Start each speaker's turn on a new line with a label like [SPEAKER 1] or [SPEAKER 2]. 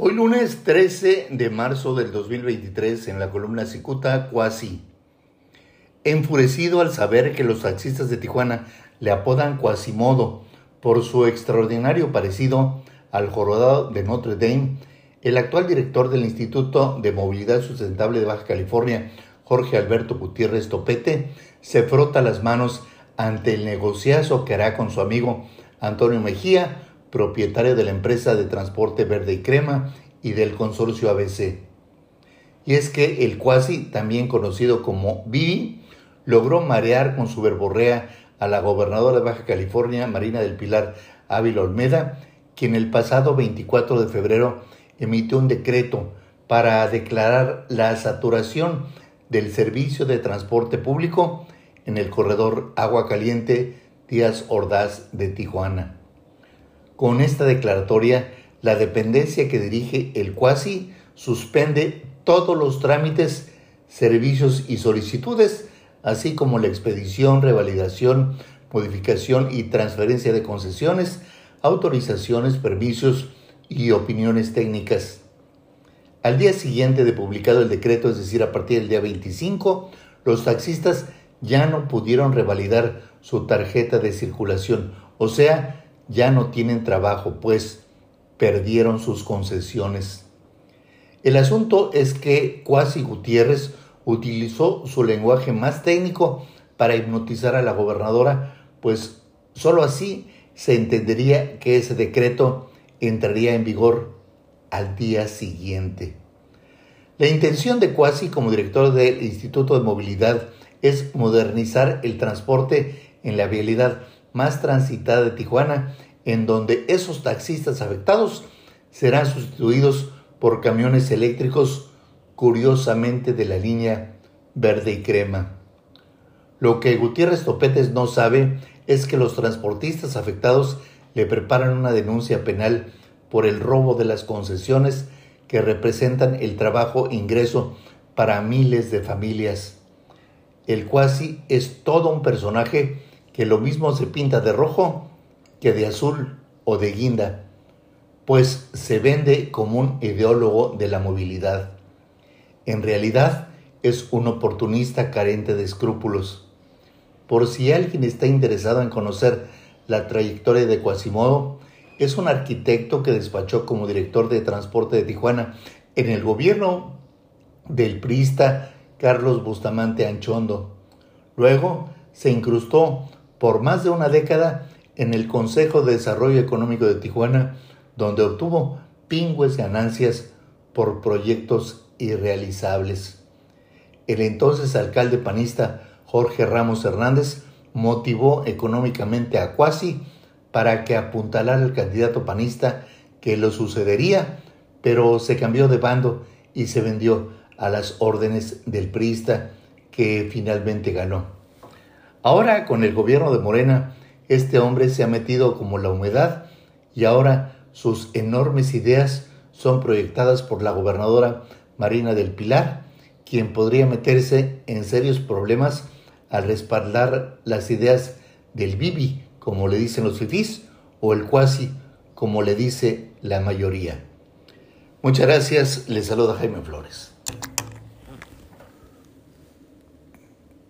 [SPEAKER 1] Hoy lunes 13 de marzo del 2023 en la columna Cicuta Cuasi. Enfurecido al saber que los taxistas de Tijuana le apodan Quasimodo por su extraordinario parecido al jorobado de Notre Dame, el actual director del Instituto de Movilidad Sustentable de Baja California, Jorge Alberto Gutiérrez Topete, se frota las manos ante el negociazo que hará con su amigo Antonio Mejía propietario de la empresa de transporte Verde y Crema y del consorcio ABC. Y es que el cuasi, también conocido como Vivi, logró marear con su verborrea a la gobernadora de Baja California, Marina del Pilar Ávila Olmeda, quien el pasado 24 de febrero emitió un decreto para declarar la saturación del servicio de transporte público en el corredor Agua Caliente Díaz Ordaz de Tijuana. Con esta declaratoria, la dependencia que dirige el cuasi suspende todos los trámites, servicios y solicitudes, así como la expedición, revalidación, modificación y transferencia de concesiones, autorizaciones, permisos y opiniones técnicas. Al día siguiente de publicado el decreto, es decir, a partir del día 25, los taxistas ya no pudieron revalidar su tarjeta de circulación, o sea, ya no tienen trabajo, pues perdieron sus concesiones. El asunto es que Cuasi Gutiérrez utilizó su lenguaje más técnico para hipnotizar a la gobernadora, pues sólo así se entendería que ese decreto entraría en vigor al día siguiente. La intención de Cuasi como director del Instituto de Movilidad es modernizar el transporte en la vialidad más transitada de Tijuana, en donde esos taxistas afectados serán sustituidos por camiones eléctricos, curiosamente de la línea verde y crema. Lo que Gutiérrez Topetes no sabe es que los transportistas afectados le preparan una denuncia penal por el robo de las concesiones que representan el trabajo ingreso para miles de familias. El cuasi es todo un personaje que lo mismo se pinta de rojo que de azul o de guinda, pues se vende como un ideólogo de la movilidad. En realidad es un oportunista carente de escrúpulos. Por si alguien está interesado en conocer la trayectoria de Quasimodo, es un arquitecto que despachó como director de transporte de Tijuana en el gobierno del priista Carlos Bustamante Anchondo. Luego se incrustó por más de una década en el Consejo de Desarrollo Económico de Tijuana, donde obtuvo pingües ganancias por proyectos irrealizables. El entonces alcalde panista Jorge Ramos Hernández motivó económicamente a Cuasi para que apuntalara al candidato panista que lo sucedería, pero se cambió de bando y se vendió a las órdenes del priista que finalmente ganó. Ahora con el gobierno de Morena, este hombre se ha metido como la humedad y ahora sus enormes ideas son proyectadas por la gobernadora Marina del Pilar, quien podría meterse en serios problemas al respaldar las ideas del Bibi, como le dicen los fifís, o el cuasi, como le dice la mayoría. Muchas gracias, les saluda Jaime Flores.